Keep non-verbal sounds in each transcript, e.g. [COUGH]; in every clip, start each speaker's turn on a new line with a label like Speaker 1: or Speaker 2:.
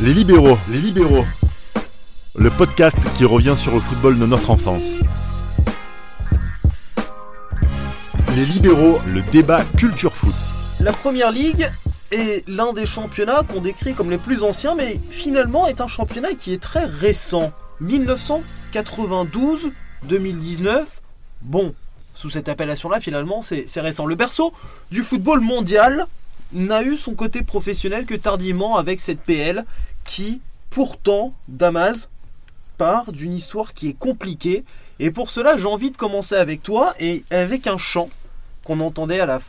Speaker 1: Les libéraux, les libéraux. Le podcast qui revient sur le football de notre enfance. Les libéraux, le débat culture foot.
Speaker 2: La première ligue est l'un des championnats qu'on décrit comme les plus anciens, mais finalement est un championnat qui est très récent. 1992, 2019. Bon, sous cette appellation-là, finalement, c'est c'est récent. Le berceau du football mondial n'a eu son côté professionnel que tardivement avec cette PL qui, pourtant, Damas, part d'une histoire qui est compliquée. Et pour cela, j'ai envie de commencer avec toi et avec un chant qu'on entendait à la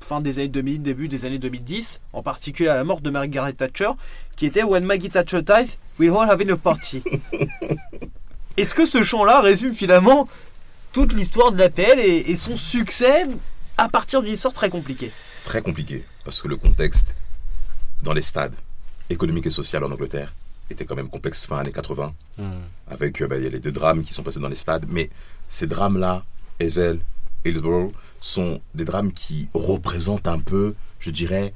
Speaker 2: fin des années 2000, début des années 2010, en particulier à la mort de Margaret Thatcher, qui était When Maggie Thatcher dies, we're all having a party. [LAUGHS] Est-ce que ce chant-là résume finalement toute l'histoire de l'APL et, et son succès à partir d'une histoire très compliquée?
Speaker 3: Très compliqué, parce que le contexte dans les stades économiques et sociaux en Angleterre était quand même complexe fin années 80, avec euh, bah, il y a les deux drames qui sont passés dans les stades, mais ces drames-là, Hazel, Hillsborough, sont des drames qui représentent un peu, je dirais,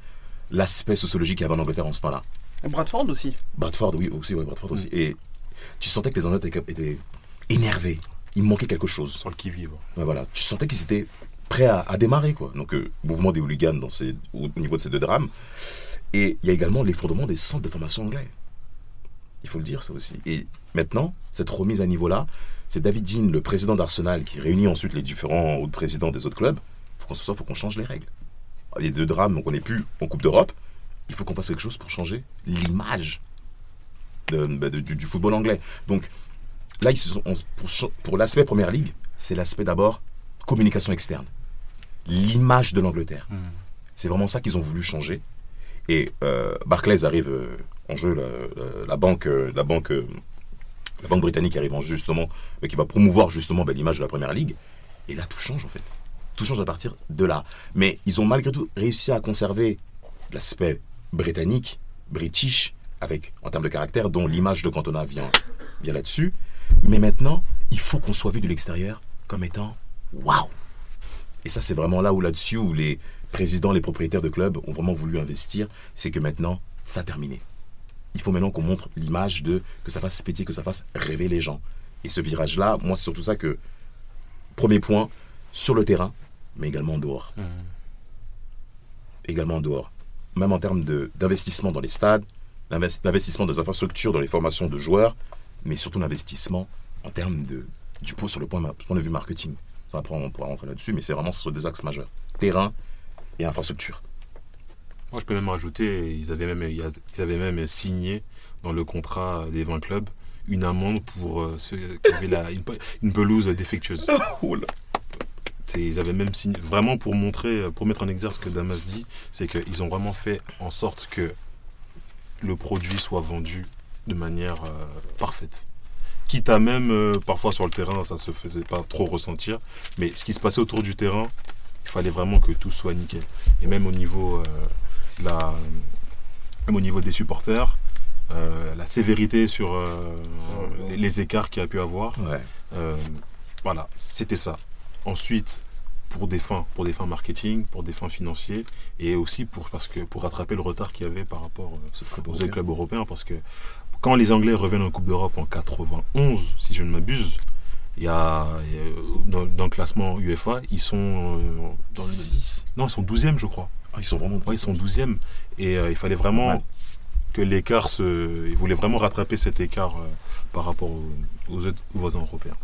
Speaker 3: l'aspect sociologique qu'il y avait en Angleterre en ce temps-là.
Speaker 2: Bradford aussi.
Speaker 3: Bradford, oui, aussi, ouais, Bradford aussi. Et tu sentais que les Anglais étaient, étaient énervés. Il manquait quelque chose.
Speaker 4: Sur le qui-vive.
Speaker 3: Ouais, voilà. Tu sentais qu'ils étaient prêts à, démarrer, quoi. Donc, euh, mouvement des hooligans au, au niveau de ces deux drames. Et il y a également l'effondrement des centres de formation anglais. Il faut le dire, ça aussi. Et maintenant, cette remise à niveau-là, c'est David Dean, le président d'Arsenal, qui réunit ensuite les différents autres présidents des autres clubs. Il faut qu'on se soit, il faut qu'on change les règles. A deux drames, donc on n'est plus en Coupe d'Europe. Il faut qu'on fasse quelque chose pour changer l'image bah, du, football anglais. Donc là, ils se sont- on- pour, pour l'aspect Première Ligue, c'est l'aspect d'abord communication externe. L'image de l'Angleterre. C'est vraiment ça qu'ils ont voulu changer. Et euh, Barclays arrive euh, en jeu, la, banque, euh, la banque, la banque britannique arrive en jeu justement, qui va promouvoir justement bah, l'image de la Première Ligue. Et là, tout change en fait. Tout change à partir de là. Mais ils ont malgré tout réussi à conserver l'aspect britannique, british, avec en termes de caractère, dont l'image de Cantona vient, vient là-dessus. Mais maintenant, il faut qu'on soit vu de l'extérieur comme étant waouh. Et ça, c'est vraiment là où là-dessus où les présidents, les propriétaires de clubs ont vraiment voulu investir, c'est que maintenant, ça a terminé. Il faut maintenant qu'on montre l'image de que ça fasse péter, que ça fasse rêver les gens. Et ce virage-là, moi, c'est surtout ça que premier point sur le terrain, mais également en dehors. Également en dehors. Même en termes d'investissement dans les stades, l'invest- l'investissement dans les infrastructures, dans les formations de joueurs, mais surtout l'investissement en termes de, du point sur le point, point de vue marketing. Ça, après, on pourra rentrer là-dessus, mais c'est vraiment sur des axes majeurs. Terrain et infrastructure.
Speaker 4: Moi, je peux même rajouter, ils avaient même, ils avaient même signé dans le contrat des 20 clubs une amende pour euh, ceux qui avaient la, une, pe- une pelouse défectueuse. [LAUGHS] C'est- Ils avaient même signé, vraiment pour montrer, pour mettre en exergue ce que Damas dit, c'est qu'ils ont vraiment fait en sorte que le produit soit vendu de manière euh, parfaite. Quitte à même, euh, parfois sur le terrain, ça se faisait pas trop ressentir, mais ce qui se passait autour du terrain, il fallait vraiment que tout soit nickel. Et même au niveau, euh, la, même au niveau des supporters, euh, la sévérité sur les, les écarts qu'il y a pu avoir,
Speaker 3: Ouais.
Speaker 4: voilà, c'était ça. Ensuite, pour des fins, pour des fins marketing, pour des fins financiers, et aussi pour parce que pour rattraper le retard qu'il y avait par rapport aux clubs européens, parce que quand les Anglais reviennent en Coupe d'Europe en 91, si je ne m'abuse, il y a, il y a- dans, dans le classement UEFA, ils sont euh, dans le-
Speaker 3: Six.
Speaker 4: non, ils sont 12e, je crois.
Speaker 3: Ah, ils sont vraiment.
Speaker 4: Ouais, ils sont 12e. Et euh, il fallait vraiment
Speaker 3: Normal.
Speaker 4: que l'écart se. Ils voulaient vraiment rattraper cet écart euh, par rapport aux, aux autres voisins européens.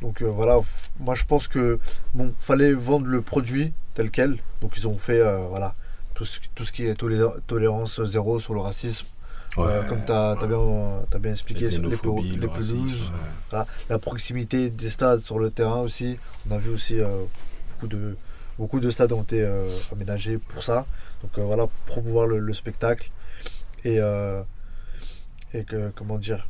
Speaker 5: Donc euh, voilà, moi je pense que bon, fallait vendre le produit tel quel. Donc ils ont fait euh, voilà tout ce, tout ce qui est tolé- tolérance zéro sur le racisme. Euh, comme tu as, bien, t'as bien expliqué les,
Speaker 3: le
Speaker 5: les
Speaker 3: racisme,
Speaker 5: pelouses, la proximité des stades sur le terrain aussi. On a vu aussi euh, beaucoup, de, beaucoup de stades ont été euh, aménagés pour ça. Donc euh, voilà, promouvoir le, le spectacle et, euh, et que, comment dire,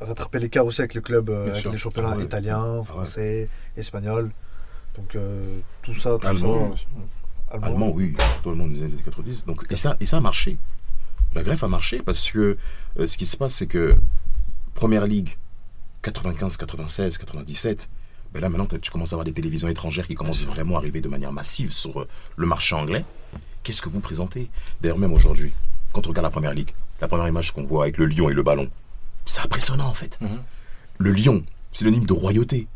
Speaker 5: rattraper l'écart aussi avec le club, avec
Speaker 3: sûr.
Speaker 5: les championnats
Speaker 3: Ah ouais.
Speaker 5: italiens, français, espagnols. Donc tout ça, tout
Speaker 3: Allemand.
Speaker 5: ça. Allemand.
Speaker 3: Allemand, oui, surtout allemand des années 90. Donc, et, ça, et ça a marché. La greffe a marché parce que euh, ce qui se passe, c'est que Première Ligue, 95, 96, 97, ben là maintenant tu commences à avoir des télévisions étrangères qui commencent vraiment à arriver de manière massive sur euh, le marché anglais. Qu'est-ce que vous présentez? D'ailleurs, même aujourd'hui, quand on regarde la première ligue, la première image qu'on voit avec le lion et le ballon, c'est impressionnant en fait.
Speaker 4: Mhm.
Speaker 3: Le lion, synonyme de royauté.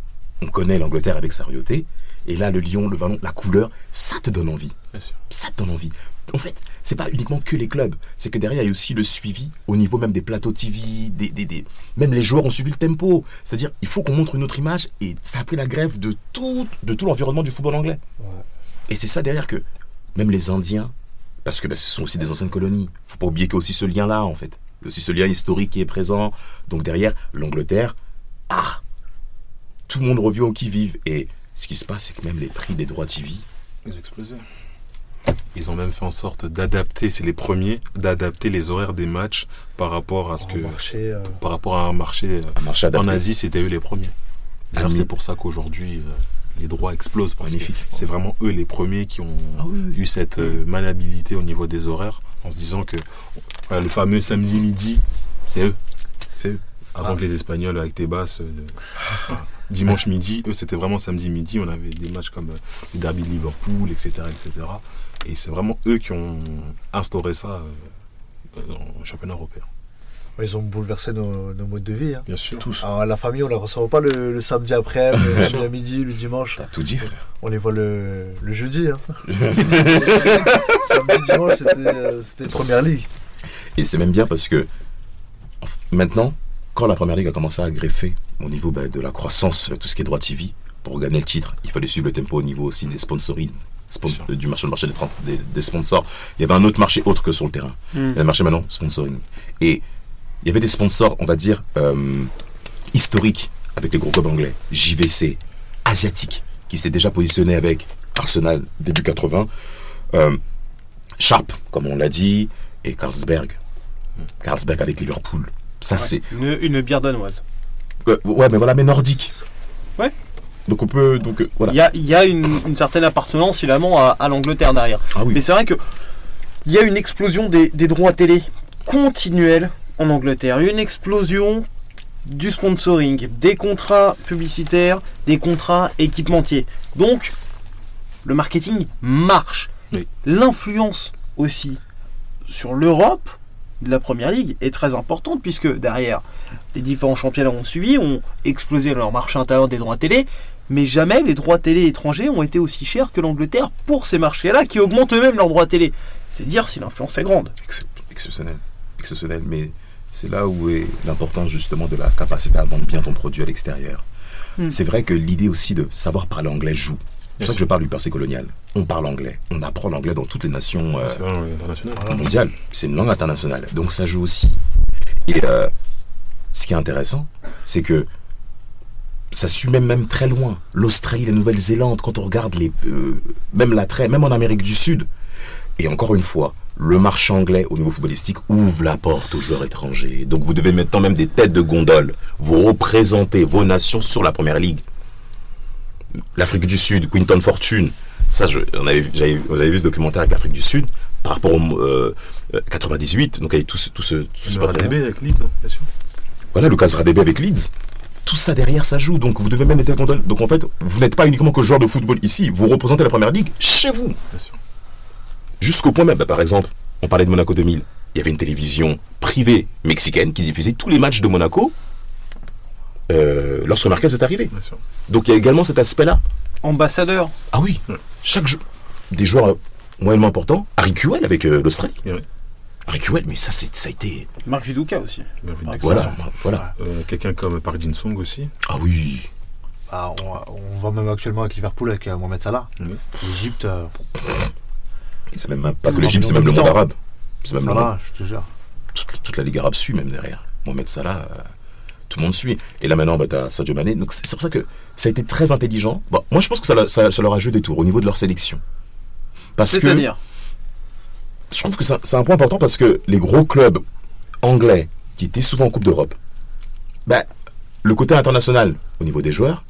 Speaker 3: On connaît l'Angleterre avec sa royauté. Et là, le lion, le ballon, la couleur, ça te donne envie.
Speaker 4: Bien sûr.
Speaker 3: Ça te donne envie. En fait, c'est pas uniquement que les clubs. C'est que derrière, il y a aussi le suivi au niveau même des plateaux TV. Des, des, des- Même les joueurs ont suivi le tempo. C'est-à-dire, il faut qu'on montre une autre image. Et ça a pris la grève de tout, de tout l'environnement du football anglais.
Speaker 5: Ouais.
Speaker 3: Et c'est ça derrière que même les Indiens, parce que bah, ce sont aussi des anciennes colonies, faut pas oublier qu'il y a aussi ce lien-là en fait. Il y a aussi ce lien historique qui est présent. Donc derrière, l'Angleterre, ah, tout le monde revient au qui-vive. Et ce qui se passe, c'est que même les prix des droits TV,
Speaker 4: Ils ont explosé. Ils ont même fait en sorte d'adapter, c'est les premiers, d'adapter les horaires des matchs par rapport à ce
Speaker 5: En
Speaker 4: que,
Speaker 5: marché, euh,
Speaker 4: par rapport à un marché. euh,
Speaker 3: un marché adapté.
Speaker 4: En Asie, c'était eux les premiers. D'ailleurs,
Speaker 3: Ami-
Speaker 4: c'est pour ça qu'aujourd'hui, euh, les droits explosent. Parce
Speaker 3: Magnifique.
Speaker 4: c'est vraiment eux les premiers qui ont
Speaker 3: Ah oui, oui.
Speaker 4: eu cette euh, maniabilité au niveau des horaires, en se disant que le fameux samedi midi, c'est eux.
Speaker 3: C'est eux.
Speaker 4: Avant
Speaker 5: Ah.
Speaker 4: que les Espagnols avec tes basses, euh, enfin, [LAUGHS] dimanche midi, eux c'était vraiment samedi midi. On avait des matchs comme euh, le derby de Liverpool, etc., etc. Et c'est vraiment eux qui ont instauré ça euh, dans le championnat européen.
Speaker 5: ils ont bouleversé nos, nos modes de vie. hein.
Speaker 4: Bien sûr.
Speaker 3: Tous.
Speaker 5: Alors, la famille, on la ressent pas le, le samedi après, [LAUGHS] le samedi à midi, le dimanche.
Speaker 3: T'as tout dit, frère.
Speaker 5: On les voit le, le jeudi. Hein. [LAUGHS] samedi, dimanche, c'était euh, c'était première ligue.
Speaker 3: Et c'est même bien parce que maintenant, quand la première ligue a commencé à greffer au niveau bah, de la croissance, euh, tout ce qui est droit TV, pour gagner le titre, il fallait suivre le tempo au niveau aussi des sponsoring, euh, du marché, le marché des, trans- des- des sponsors. Il y avait un autre marché autre que sur le terrain.
Speaker 2: Hmm.
Speaker 3: Il y a le marché maintenant sponsoring. Et il y avait des sponsors, on va dire, euh, historiques avec les gros clubs anglais, JVC, asiatiques, qui s'étaient déjà positionnés avec Arsenal début 80, euh, Sharp, comme on l'a dit, et Carlsberg. Carlsberg avec Liverpool. Ça, c'est.
Speaker 2: Une, une bière danoise.
Speaker 3: Ouais, ouais, mais voilà, mais nordique.
Speaker 2: Ouais.
Speaker 3: Donc on peut. Donc euh, voilà.
Speaker 2: Il y a, il y a une, une certaine appartenance finalement à, à l'Angleterre derrière.
Speaker 3: Ah oui.
Speaker 2: Mais c'est vrai que il y a une explosion des, des droits télé continuelle en Angleterre. Une explosion du sponsoring, des contrats publicitaires, des contrats équipementiers. Donc, le marketing marche.
Speaker 4: Oui.
Speaker 2: L'influence aussi sur l'Europe de la Première Ligue est très importante puisque derrière, les différents championnats ont suivi, ont explosé leur marché intérieur des droits télé, mais jamais les droits télé étrangers ont été aussi chers que l'Angleterre pour ces marchés-là qui augmentent eux-mêmes leurs droits télé. C'est dire si l'influence est grande.
Speaker 3: Excep- Exceptionnel. Exceptionnel. Mais c'est là où est l'importance justement de la capacité à vendre bien ton produit à l'extérieur.
Speaker 2: Hmm.
Speaker 3: C'est vrai que l'idée aussi de savoir parler anglais joue. C'est pour ça que je parle du passé colonial. On parle anglais. On apprend l'anglais dans toutes les nations euh, mondiales. C'est une langue internationale. Donc ça joue aussi. Et euh, ce qui est intéressant, c'est que ça suit même, même très loin. L'Australie, la Nouvelle-Zélande, quand on regarde les, euh, même l'attrait, même en Amérique du Sud. Et encore une fois, le marché anglais au niveau footballistique ouvre la porte aux joueurs étrangers. Donc vous devez maintenant même des têtes de gondole. Vous représentez vos nations sur la première ligue. L'Afrique du Sud, Quinton Fortune. Ça, je, on avait, vous avez vu ce documentaire avec l'Afrique du Sud par rapport au euh, euh, 98. Donc avec tout ce, tout ce, tout ce
Speaker 4: avec Leeds, hein, bien sûr.
Speaker 3: Voilà, Lucas Radebe avec Leeds. Tout ça derrière, ça joue. Donc vous devez même être content. Donc en fait, vous n'êtes pas uniquement que joueur de football ici. Vous représentez la première ligue chez vous.
Speaker 4: Bien sûr.
Speaker 3: Jusqu'au point même, bah, par exemple, on parlait de Monaco 2000. Il y avait une télévision privée mexicaine qui diffusait tous les matchs de Monaco euh, lorsque Marquez est arrivé. Donc il y a également cet aspect-là.
Speaker 2: Ambassadeur.
Speaker 3: Ah oui,
Speaker 4: Ouais.
Speaker 3: chaque jeu. Des joueurs euh, moyennement importants. Harry Kewell avec euh, l'Australie.
Speaker 4: Et ouais.
Speaker 3: Harry Kewell, mais ça, c'est, ça a été.
Speaker 2: Marc Viduka aussi. Ah,
Speaker 3: Voilà, voilà.
Speaker 4: Euh, Quelqu'un comme Park Jin-sung aussi.
Speaker 3: Ah oui.
Speaker 5: Ah, on, on voit même actuellement avec Liverpool, avec euh, Mohamed Salah.
Speaker 4: Oui.
Speaker 5: L'Egypte, euh,
Speaker 3: C'est même pas que l'Égypte, c'est même le monde arabe. C'est même le monde
Speaker 5: Salah, je te jure.
Speaker 3: toute, toute la Ligue arabe suit même derrière. Mohamed Salah, euh, tout le monde suit. Et là maintenant, bah, tu as Sadio Mané. Donc c'est pour ça que ça a été très intelligent. Bon, moi, je pense que ça, ça- ça leur a joué des tours au niveau de leur sélection. Parce que
Speaker 2: C'est-à-dire?
Speaker 3: je trouve que c'est un- c'est un point important parce que les gros clubs anglais qui étaient souvent en Coupe d'Europe, bah, le côté international au niveau des joueurs,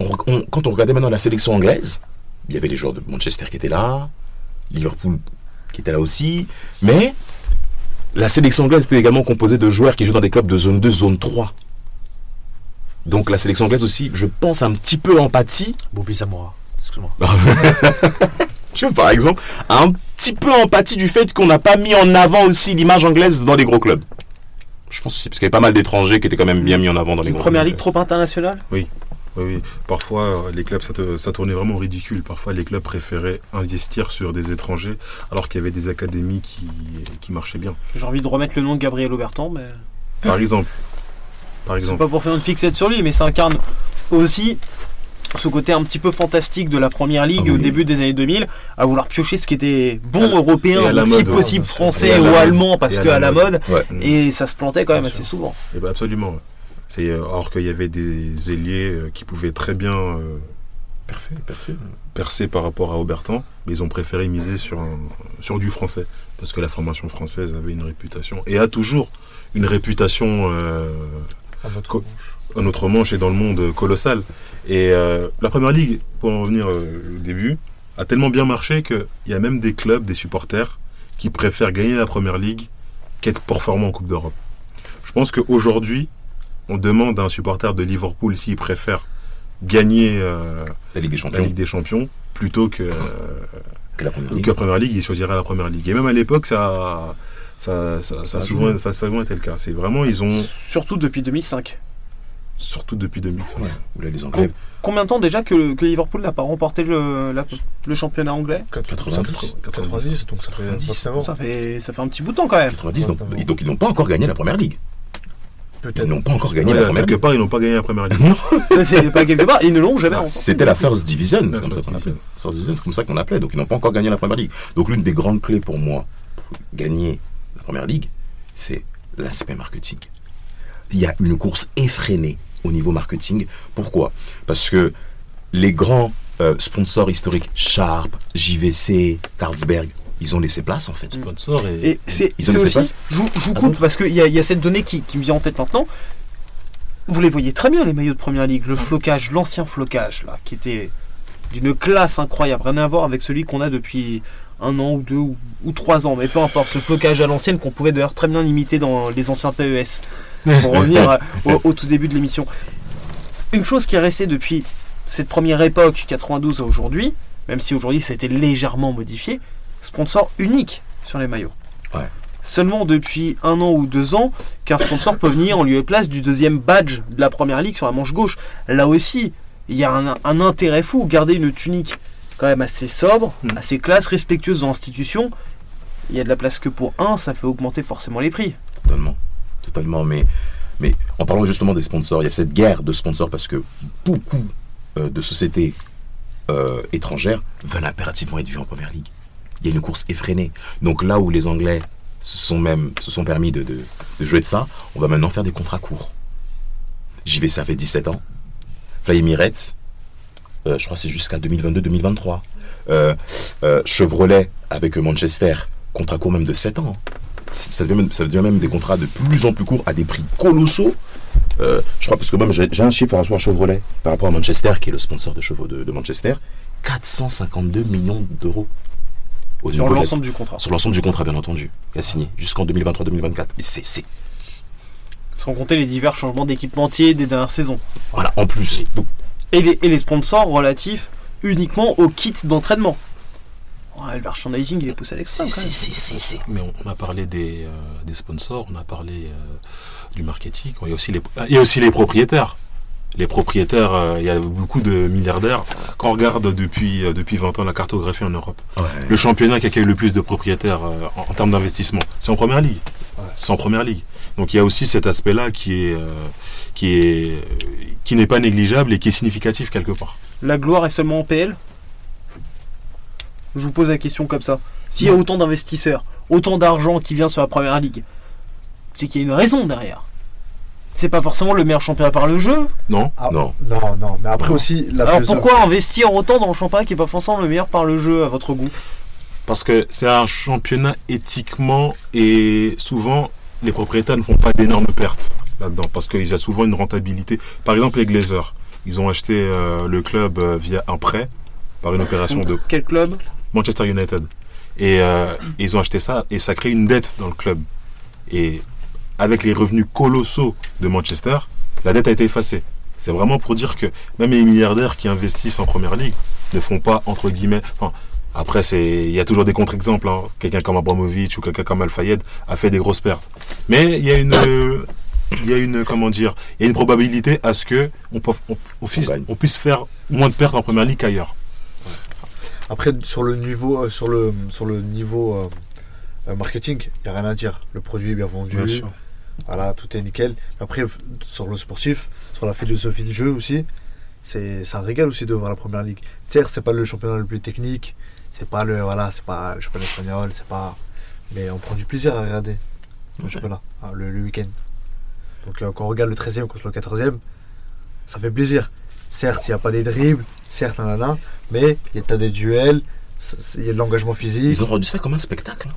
Speaker 3: on- on- quand on regardait maintenant la sélection anglaise, il y avait les joueurs de Manchester qui étaient là, Liverpool qui était là aussi, mais la sélection anglaise était également composée de joueurs qui jouent dans des clubs de zone 2, zone 3. Donc la sélection anglaise aussi, je pense, un petit peu empathie
Speaker 5: Bobby Zamora, excuse-moi. [LAUGHS]
Speaker 3: tu vois, par exemple, a un petit peu empathie du fait qu'on n'a pas mis en avant aussi l'image anglaise dans les gros clubs. Je pense aussi, parce qu'il y avait pas mal d'étrangers qui étaient quand même bien mis en avant dans les
Speaker 2: Une
Speaker 3: gros
Speaker 2: première
Speaker 3: clubs.
Speaker 2: ligue trop internationale?
Speaker 4: Oui, oui. Parfois, euh, les clubs, ça, te- ça tournait vraiment ridicule. Parfois, les clubs préféraient investir sur des étrangers alors qu'il y avait des académies qui, qui marchaient bien.
Speaker 2: J'ai envie de remettre le nom de Gabriel Aubertan, mais.
Speaker 4: Par exemple. Par
Speaker 2: C'est pas pour faire une fixette sur lui, mais ça incarne aussi ce côté un petit peu fantastique de la première ligue
Speaker 3: Ah oui.
Speaker 2: au début des années 2000, à vouloir piocher ce qui était bon
Speaker 4: Et à-
Speaker 2: européen,
Speaker 4: et
Speaker 2: si
Speaker 4: mode,
Speaker 2: possible
Speaker 4: Et
Speaker 2: français ou allemand, parce
Speaker 4: Et à
Speaker 2: que
Speaker 4: la mode.
Speaker 2: mode,
Speaker 3: Ouais.
Speaker 2: Et ça se plantait quand même assez souvent.
Speaker 4: Eh ben, absolument. C'est euh, alors qu'il y avait des ailiers euh, qui pouvaient très bien euh, percer par rapport à Aubertan, mais ils ont préféré miser sur, un- sur du français parce que la formation française avait une réputation et a toujours une réputation euh,
Speaker 5: À notre manche.
Speaker 4: à notre manche et dans le monde colossal. Et euh, la première ligue, pour en revenir euh, au début, a tellement bien marché qu'il y a même des clubs, des supporters qui préfèrent gagner la première ligue qu'être performant en Coupe d'Europe. Je pense qu'aujourd'hui, on demande à un supporter de Liverpool s'il préfère gagner euh,
Speaker 3: La Ligue des
Speaker 4: la
Speaker 3: Champions,
Speaker 4: Ligue des Champions plutôt que, euh,
Speaker 3: que la première
Speaker 4: que
Speaker 3: ligue.
Speaker 4: la première ligue, il choisirait la première ligue. Et même à l'époque, ça, ça, ça, ça, a souvent, ça a souvent été le cas. C'est vraiment, ils ont,
Speaker 2: Surtout depuis 2005.
Speaker 4: surtout depuis 2005.
Speaker 3: Ouais. Où là, les Anglais,
Speaker 2: Combien de temps déjà que, que Liverpool n'a pas remporté le, la- le championnat anglais?
Speaker 3: 90.
Speaker 5: 90, donc ça fait
Speaker 3: 90.
Speaker 5: 29 ans.
Speaker 2: ça fait, ça fait un petit bout de temps quand même.
Speaker 3: 90, donc, donc ils n'ont pas encore gagné la première ligue. Ils
Speaker 5: Peut-être.
Speaker 3: n'ont pas encore gagné
Speaker 4: Ouais,
Speaker 3: la première
Speaker 4: quelque
Speaker 3: ligue.
Speaker 4: part, ils n'ont pas gagné la première ligue. [LAUGHS]
Speaker 2: C'est pas quelque part, ils ne l'ont jamais remporté.
Speaker 3: C'était la First Division,
Speaker 4: La
Speaker 3: c'est comme ça
Speaker 4: First
Speaker 3: qu'on appelait.
Speaker 4: Division.
Speaker 3: First Division, c'est comme ça qu'on appelait. Donc ils n'ont pas encore gagné la première ligue. Donc l'une des grandes clés pour moi pour gagner la première ligue, c'est l'aspect marketing. Il y a une course effrénée au niveau marketing. Pourquoi? Parce que les grands euh, sponsors historiques, Sharp, JVC, Carlsberg, ils ont laissé place en fait.
Speaker 4: Sponsor et,
Speaker 2: Et c'est
Speaker 3: Ils ont
Speaker 2: c'est
Speaker 3: laissé
Speaker 2: aussi,
Speaker 3: place
Speaker 2: je, vous- je vous
Speaker 5: Ah
Speaker 2: coupe parce qu'il y, a- il y a cette donnée qui, qui me vient en tête maintenant. Vous les voyez très bien les maillots de première ligue, le flocage, l'ancien flocage là, qui était d'une classe incroyable, rien à voir avec celui qu'on a depuis un an ou deux ou, ou trois ans, mais peu importe, ce flocage à l'ancienne qu'on pouvait d'ailleurs très bien imiter dans les anciens PES, pour [LAUGHS] revenir au, au tout début de l'émission. Une chose qui est restée depuis cette première époque, 92 à aujourd'hui, même si aujourd'hui ça a été légèrement modifié, sponsor unique sur les maillots.
Speaker 3: Ouais.
Speaker 2: Seulement depuis un an ou deux ans qu'un sponsor peut venir en lieu et place du deuxième badge de la première ligue sur la manche gauche. Là aussi, il y a un, un intérêt fou. Garder une tunique quand même assez sobre,
Speaker 4: Mm.
Speaker 2: assez classe, respectueuse de l'institution. Il y a de la place que pour un, ça fait augmenter forcément les prix.
Speaker 3: Totalement. Totalement. Mais, mais en parlant justement des sponsors, il y a cette guerre de sponsors parce que beaucoup euh, de sociétés euh, étrangères veulent impérativement être vues en première ligue. Il y a une course effrénée. Donc là où les Anglais se sont même se sont permis de, de, de jouer de ça, on va maintenant faire des contrats courts. JVC ça fait 17 ans. Fly Emirates, euh, je crois que c'est jusqu'à 2022-2023. Euh, euh, Chevrolet avec Manchester, contrat court même de 7 ans. C'est- Ça devient, même, ça devient même des contrats de plus en plus courts à des prix colossaux. Je crois parce que même j'ai un chiffre rapport à Chevrolet, par rapport à Manchester, qui est le sponsor de chevaux de, de Manchester, 452 millions d'euros. Au
Speaker 2: Sur l'ensemble du contrat.
Speaker 3: sur l'ensemble du contrat, bien entendu, qui a signé jusqu'en 2023-2024. Et c'est, c'est-
Speaker 2: Sans compter les divers changements d'équipementier des dernières saisons.
Speaker 3: voilà, en plus. Donc,
Speaker 2: Et les, et les sponsors relatifs uniquement au kit d'entraînement. Ouais, le merchandising, il est poussé à l'extrême.
Speaker 3: c'est,
Speaker 2: quand même.
Speaker 3: c'est, c'est, c'est-
Speaker 4: Mais on, on a parlé des, euh, des sponsors, on a parlé euh, du marketing, il y, a aussi les, il y a aussi les propriétaires. Les propriétaires, euh, il y a beaucoup de milliardaires. Quand on regarde depuis, euh, depuis 20 ans la cartographie en Europe,
Speaker 3: Ouais.
Speaker 4: le championnat qui accueille le plus de propriétaires euh, en, en termes d'investissement, c'est en première ligue.
Speaker 5: Ouais.
Speaker 4: C'est en première ligue. Donc il y a aussi cet aspect-là qui est, euh, qui est, euh, qui n'est pas négligeable et qui est significatif quelque part.
Speaker 2: La gloire est seulement en PL Je vous pose la question comme ça. S'il y a autant d'investisseurs, autant d'argent qui vient sur la première ligue, c'est qu'il y a une raison derrière. C'est pas forcément le meilleur championnat par le jeu.
Speaker 4: Non
Speaker 5: Ah,
Speaker 3: Non.
Speaker 5: Non, non. Mais après
Speaker 3: Non.
Speaker 5: aussi, la
Speaker 2: Alors pourquoi investir autant dans le championnat qui est pas forcément le meilleur par le jeu à votre goût?
Speaker 4: Parce que c'est un championnat éthiquement et souvent les propriétaires ne font pas d'énormes pertes là-dedans parce qu'il y a souvent une rentabilité. Par exemple, les Glazers, ils ont acheté euh, le club euh, via un prêt par une opération de
Speaker 2: Quel club?
Speaker 4: Manchester United. Et euh, ils ont acheté ça et ça crée une dette dans le club. Et avec les revenus colossaux de Manchester, la dette a été effacée. C'est vraiment pour dire que même les milliardaires qui investissent en première ligue ne font pas, entre guillemets, enfin, Après, c'est, il y a toujours des contre-exemples. hein. Quelqu'un comme Abramovic ou quelqu'un comme Al-Fayed a fait des grosses pertes. Mais il y a une, euh, il y a une, comment dire, il y a une probabilité à ce que on, peut- on- on puisse,
Speaker 3: gagne.
Speaker 4: on puisse faire moins de pertes en première ligue qu'ailleurs.
Speaker 5: Après, sur le niveau, euh, sur le, sur le niveau euh, euh, marketing, il n'y a rien à dire. Le produit est bien vendu. Voilà, tout est nickel. Après, sur le sportif, sur la philosophie de jeu aussi, c'est ça régale aussi de voir la première ligue. Certes, c'est pas le championnat le plus technique, c'est pas le voilà, c'est pas le championnat espagnol, c'est pas. Mais on prend du plaisir à regarder le championnat, hein, le, le week-end. Donc euh, quand on regarde le 13e contre le 14e, ça fait plaisir. Certes, il n'y a pas des dribbles, certes, nanana, mais il y a des duels, il y a de l'engagement physique.
Speaker 3: Ils ont rendu ça comme un spectacle.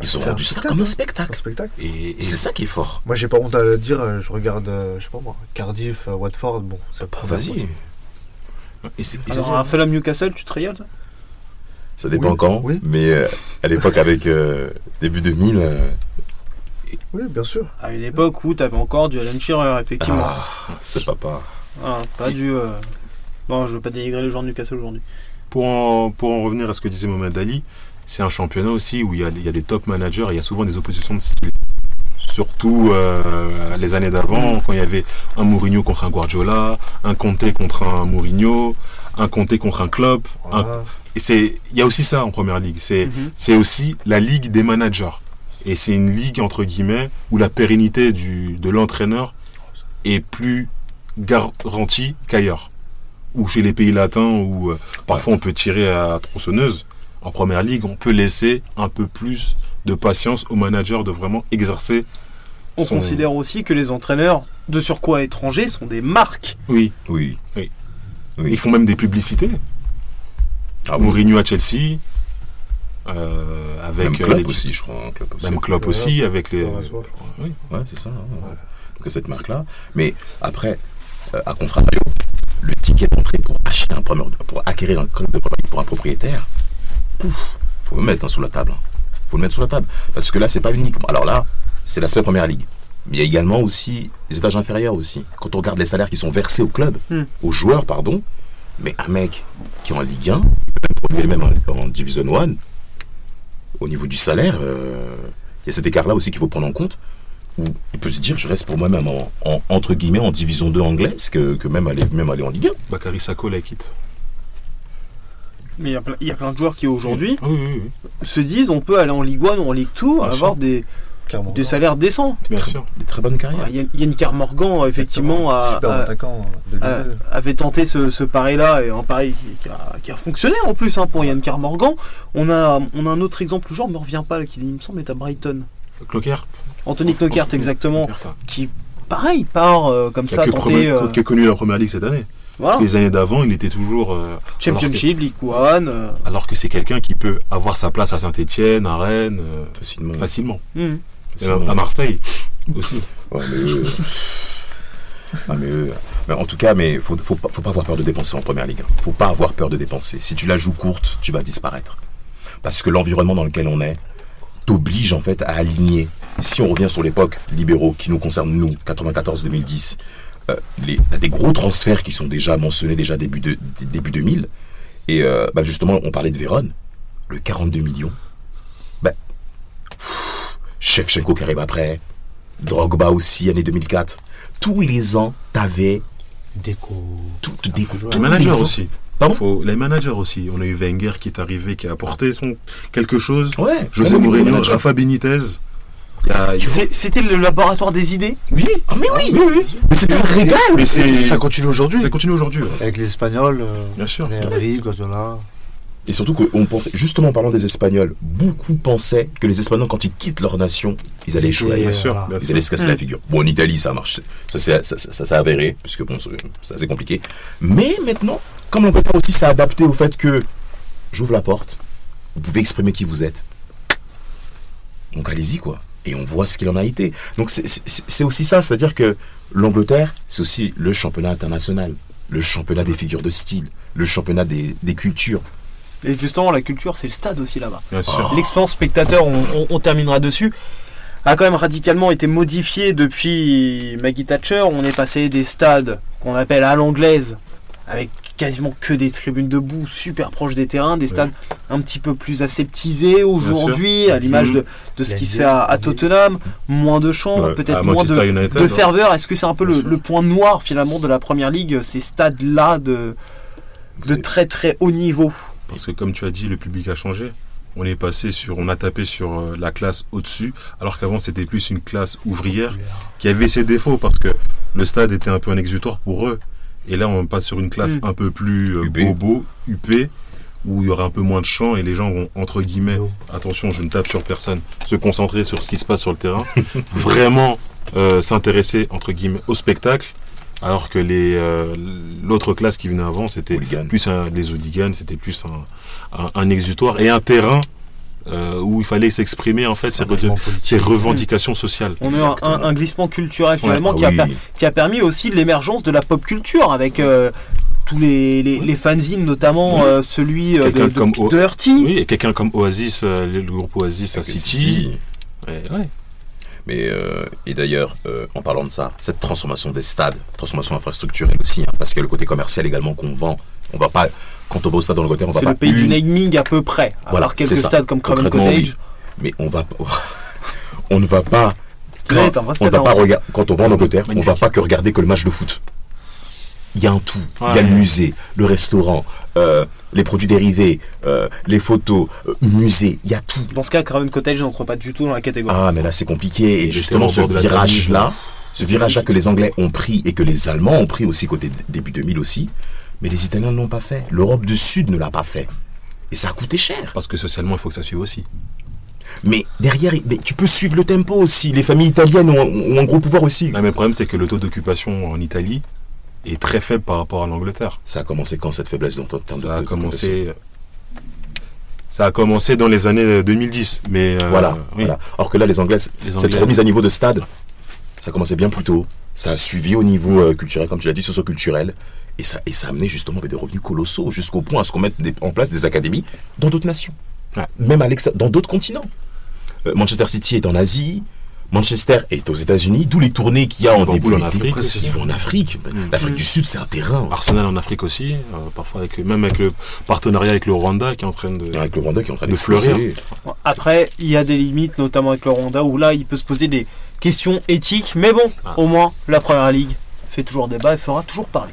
Speaker 3: Ils ont
Speaker 5: c'est un
Speaker 3: rendu ça
Speaker 5: spectacle,
Speaker 3: comme un
Speaker 5: hein. C'est
Speaker 3: spectacle.
Speaker 5: un spectacle.
Speaker 4: Et,
Speaker 3: c'est ça qui est fort.
Speaker 5: Moi, j'ai pas honte à le dire, euh, je regarde, euh, je sais pas moi, Cardiff, euh, Watford, bon, c'est pas
Speaker 3: Vas-y.
Speaker 4: c'est-
Speaker 2: Alors, un Fulham Newcastle, tu te
Speaker 3: Ça dépend
Speaker 5: Oui,
Speaker 3: quand.
Speaker 5: oui.
Speaker 3: Mais euh, à l'époque, avec euh, début 2000, euh,
Speaker 5: Oui, bien sûr.
Speaker 2: À une époque où t'avais encore du Alan Shearer, effectivement.
Speaker 3: ah, ce papa.
Speaker 2: Voilà, pas du. euh, Non, je veux pas dénigrer les gens de Newcastle aujourd'hui.
Speaker 4: Pour en, pour en revenir à ce que disait Mohamed Ali, c'est un championnat aussi où il y, a, il y a des top managers et il y a souvent des oppositions de style. Surtout euh, les années d'avant, quand il y avait un Mourinho contre un Guardiola, un Conte contre un Mourinho, un Conte contre un Klopp. un- et c'est, il y a aussi ça en première ligue. C'est,
Speaker 2: Mhm.
Speaker 4: c'est aussi la ligue des managers. Et c'est une ligue, entre guillemets, où la pérennité du, de l'entraîneur est plus garantie qu'ailleurs. Ou chez les pays latins, où euh, parfois on peut tirer à tronçonneuse. En première ligue, on peut laisser un peu plus de patience au manager de vraiment exercer.
Speaker 2: On
Speaker 4: son-
Speaker 2: considère aussi que les entraîneurs de surcroît étrangers sont des marques.
Speaker 4: Oui,
Speaker 3: Oui.
Speaker 4: Oui.
Speaker 3: Oui.
Speaker 4: ils font même des publicités.
Speaker 3: Ah, oui.
Speaker 4: Mourinho à Chelsea, euh, avec
Speaker 3: Même
Speaker 4: euh,
Speaker 3: club
Speaker 4: les-
Speaker 3: aussi, je crois. un club aussi.
Speaker 4: même Klopp
Speaker 5: Ouais.
Speaker 4: aussi, avec les.
Speaker 5: Ouais.
Speaker 4: Oui.
Speaker 3: Ouais, c'est ça. ouais.
Speaker 5: Ouais.
Speaker 3: Donc cette marque-là. Mais après, euh, à contrario, le ticket d'entrée pour acheter un premier, pour acquérir un club de pour un propriétaire, pouf, faut le mettre hein, sous la table. hein. Faut le mettre sous la table. Parce que là, c'est pas uniquement. Alors là, c'est l'aspect première ligue. Mais il y a également aussi les étages inférieurs aussi. Quand on regarde les salaires qui sont versés au club,
Speaker 2: Hmm.
Speaker 3: aux joueurs, pardon, mais un mec qui est en Ligue 1, il peut même en, en Division 1, au niveau du salaire, euh, il y a cet écart-là aussi qu'il faut prendre en compte où il peut se dire je reste pour moi-même en, en- entre guillemets en division 2 anglaise que, que même, aller, même aller en Ligue 1.
Speaker 4: Bakary Sako la quitte.
Speaker 2: Mais il y a plein- il y, a plein de joueurs qui aujourd'hui
Speaker 4: Oui, oui, oui,
Speaker 2: se disent on peut aller en Ligue 1 ou en Ligue 2,
Speaker 4: Bien
Speaker 2: avoir
Speaker 4: sûr.
Speaker 2: des, salaires décents.
Speaker 4: bien sûr.
Speaker 3: Des très bonnes carrières.
Speaker 2: Il y a, il y a une Car Morgan, effectivement, a,
Speaker 5: Super
Speaker 2: a-
Speaker 5: attaquant de
Speaker 2: a-
Speaker 5: Lille.
Speaker 2: avait tenté ce, ce pari-là, et un pari qui, a, qui a fonctionné en plus hein, pour Yann Carmorgan. On a, on a un autre exemple, le joueur ne me revient pas, qui il me semble est à Brighton.
Speaker 4: Clockert.
Speaker 2: Anthony Knockert, exactement,
Speaker 4: Clockert, hein.
Speaker 2: qui, pareil, part euh, comme ça, tenter.
Speaker 4: premier-
Speaker 2: euh,
Speaker 4: qui a connu la première ligue cette année.
Speaker 2: Voilà,
Speaker 4: Les années d'avant, il était toujours. euh,
Speaker 2: Championship, League One. euh,
Speaker 4: alors que c'est quelqu'un qui peut avoir sa place à Saint-Etienne, à Rennes, euh,
Speaker 3: Facilement.
Speaker 4: facilement.
Speaker 2: hmm.
Speaker 4: Et à Marseille aussi.
Speaker 3: Ouais, mais eux- [LAUGHS] Ah, mais, eux- mais en tout cas, mais faut, faut, pas, faut pas avoir peur de dépenser en première ligue. hein. Faut pas avoir peur de dépenser. Si tu la joues courte, tu vas disparaître. Parce que l'environnement dans lequel on est t'oblige en fait à aligner. Si on revient sur l'époque libéraux qui nous concerne nous, 94-2010, euh, les- t'as des gros transferts qui sont déjà mentionnés déjà début, de, début 2000. Et euh, bah, justement, on parlait de Vérone, le 42 millions. Bah, pff, Shevchenko qui arrive après, Drogba aussi, année 2004. Tous les ans, t'avais
Speaker 5: Déco.
Speaker 3: tout,
Speaker 4: Les managers
Speaker 3: les
Speaker 4: aussi.
Speaker 3: Pardon
Speaker 4: Faut, les managers aussi. On a eu Wenger qui est arrivé, qui a apporté son quelque chose.
Speaker 3: Ouais.
Speaker 4: José Mourinho. Rafa Benitez.
Speaker 2: C'était le laboratoire des idées.
Speaker 4: Oui,
Speaker 3: Ah, mais oui,
Speaker 4: oui, oui.
Speaker 3: Mais c'était un régal
Speaker 4: Mais
Speaker 5: Ça continue aujourd'hui.
Speaker 4: ça continue aujourd'hui. ouais.
Speaker 5: Avec les Espagnols, euh,
Speaker 4: Bien sûr.
Speaker 5: les Henry, Guardiola.
Speaker 3: Et surtout qu'on pensait, justement en parlant des Espagnols, beaucoup pensaient que les Espagnols, quand ils quittent leur nation, ils allaient échouer.
Speaker 4: Bien
Speaker 3: ailleurs.
Speaker 4: sûr,
Speaker 5: voilà.
Speaker 4: bien
Speaker 3: Ils allaient se casser
Speaker 2: Mm.
Speaker 3: la figure. Bon, en Italie, ça marche. Ça, c'est- ça, ça, ça s'est avéré, puisque bon, c'est c'est assez compliqué. Mais maintenant, comme l'Angleterre aussi s'est adapté au fait que j'ouvre la porte, vous pouvez exprimer qui vous êtes. Donc allez-y, quoi. Et on voit ce qu'il en a été. Donc c'est- aussi ça, c'est-à-dire que l'Angleterre, c'est aussi le championnat international, le championnat des figures de style, le championnat des, des cultures.
Speaker 2: Et justement, la culture, c'est le stade aussi là-bas.
Speaker 4: Bien sûr.
Speaker 2: L'expérience spectateur, on, on- on terminera dessus, a quand même radicalement été modifiée depuis Maggie Thatcher. On est passé des stades qu'on appelle à l'anglaise, avec quasiment que des tribunes debout, super proches des terrains, des stades un petit peu plus aseptisés aujourd'hui, à l'image de, de ce qui se fait à, à Tottenham, moins de chants,
Speaker 3: Ouais.
Speaker 2: peut-être moins de,
Speaker 4: Manchester United,
Speaker 2: de
Speaker 4: hein.
Speaker 2: ferveur. Est-ce que c'est un peu le, point noir finalement de la première ligue, ces stades-là de, de très très haut niveau?
Speaker 4: Parce que comme tu as dit, le public a changé. On est passé sur, on a tapé sur euh, la classe au-dessus, alors qu'avant c'était plus une classe ouvrière qui avait ses défauts parce que le stade était un peu un exutoire pour eux. Et là, on passe sur une classe
Speaker 2: Mm.
Speaker 4: un peu plus euh, bobo, huppée, où il y aura un peu moins de chants et les gens vont entre guillemets, attention, je ne tape sur personne, se concentrer sur ce qui se passe sur le terrain, [LAUGHS] vraiment euh, s'intéresser entre guillemets au spectacle, alors que les euh, l'autre classe qui venait avant, c'était plus un, les hooligans, c'était plus un, un, un exutoire et un terrain euh, où il fallait s'exprimer en fait ses, ses revendications sociales.
Speaker 2: On a eu un, un- glissement culturel finalement
Speaker 3: Ah
Speaker 2: qui, a
Speaker 3: oui.
Speaker 2: per- qui a permis aussi l'émergence de la pop culture avec euh, tous les, les, les fanzines, notamment
Speaker 4: Oui.
Speaker 2: euh, celui de,
Speaker 4: Quelqu'un
Speaker 2: de,
Speaker 4: comme O-
Speaker 2: de Hurty.
Speaker 4: Oui, et quelqu'un comme Oasis, euh, le groupe Oasis à City.
Speaker 3: City.
Speaker 4: Ouais, ouais.
Speaker 3: Mais euh, et d'ailleurs, euh, en parlant de ça, cette transformation des stades, transformation infrastructurelle aussi, hein, parce qu'il y a le côté commercial également qu'on vend. On va pas, quand on va au stade dans le côté, on va
Speaker 2: C'est
Speaker 3: pas
Speaker 2: le pays du
Speaker 3: une-
Speaker 2: naming à peu près. À
Speaker 3: Voilà,
Speaker 2: part quelques
Speaker 3: c'est ça.
Speaker 2: stades comme Craven Cottage.
Speaker 3: oui. mais on va, [LAUGHS] on ne va pas.
Speaker 2: C'est
Speaker 3: on va quand on va en Angleterre, on va
Speaker 4: Magnifique.
Speaker 3: pas que regarder que le match de foot. Il y a un tout. Il y a
Speaker 4: Ouais.
Speaker 3: le musée, le restaurant, euh, les produits dérivés, euh, les photos, euh, musée. Il y a tout.
Speaker 2: Dans ce cas, Craven Cottage n'entre pas du tout dans la catégorie.
Speaker 3: Ah, mais là, c'est compliqué. Et
Speaker 4: Les
Speaker 3: justement, ce virage-là, ce virage-là que les Anglais ont pris et que les Allemands ont pris aussi côté début 2000 aussi, mais les Italiens ne l'ont pas fait. L'Europe du Sud ne l'a pas fait. Et ça a coûté cher.
Speaker 4: Parce que socialement, il faut que ça suive aussi.
Speaker 3: Mais derrière, mais tu peux suivre le tempo aussi. Les familles italiennes ont, ont un gros pouvoir aussi.
Speaker 4: Le même problème, c'est que le taux d'occupation en Italie est très faible par rapport à l'Angleterre.
Speaker 3: Ça a commencé quand cette faiblesse dans de-
Speaker 4: Ça a commencé. Ça a commencé dans les années 2010, mais euh,
Speaker 3: Voilà,
Speaker 4: oui,
Speaker 3: voilà. Alors que là, les Anglais,
Speaker 4: les
Speaker 3: cette
Speaker 4: Anglais-
Speaker 3: remise à niveau de stade, ça commençait bien plus tôt. Ça a suivi au niveau euh, culturel, comme tu l'as dit, socio-culturel. Et ça, et ça a amené justement des revenus colossaux, jusqu'au point à ce qu'on mette des- en place des académies dans d'autres nations.
Speaker 4: Ouais.
Speaker 3: Même à l'extérieur, dans d'autres continents. Euh, Manchester City est en Asie, Manchester est aux États-Unis, d'où les tournées qu'il y a en début
Speaker 4: en. Afrique.
Speaker 3: Ils vont en Afrique. L'Afrique
Speaker 2: Mm.
Speaker 3: du Sud, c'est un terrain.
Speaker 4: Arsenal en Afrique aussi, euh, parfois avec, même avec le partenariat avec le Rwanda qui est en train de.
Speaker 3: Avec le Rwanda qui est en train
Speaker 4: De fleurir.
Speaker 2: Après, il y a des limites, notamment avec le Rwanda, où là, il peut se poser des questions éthiques. Mais bon,
Speaker 4: Ah.
Speaker 2: au moins, la première ligue fait toujours débat et fera toujours parler.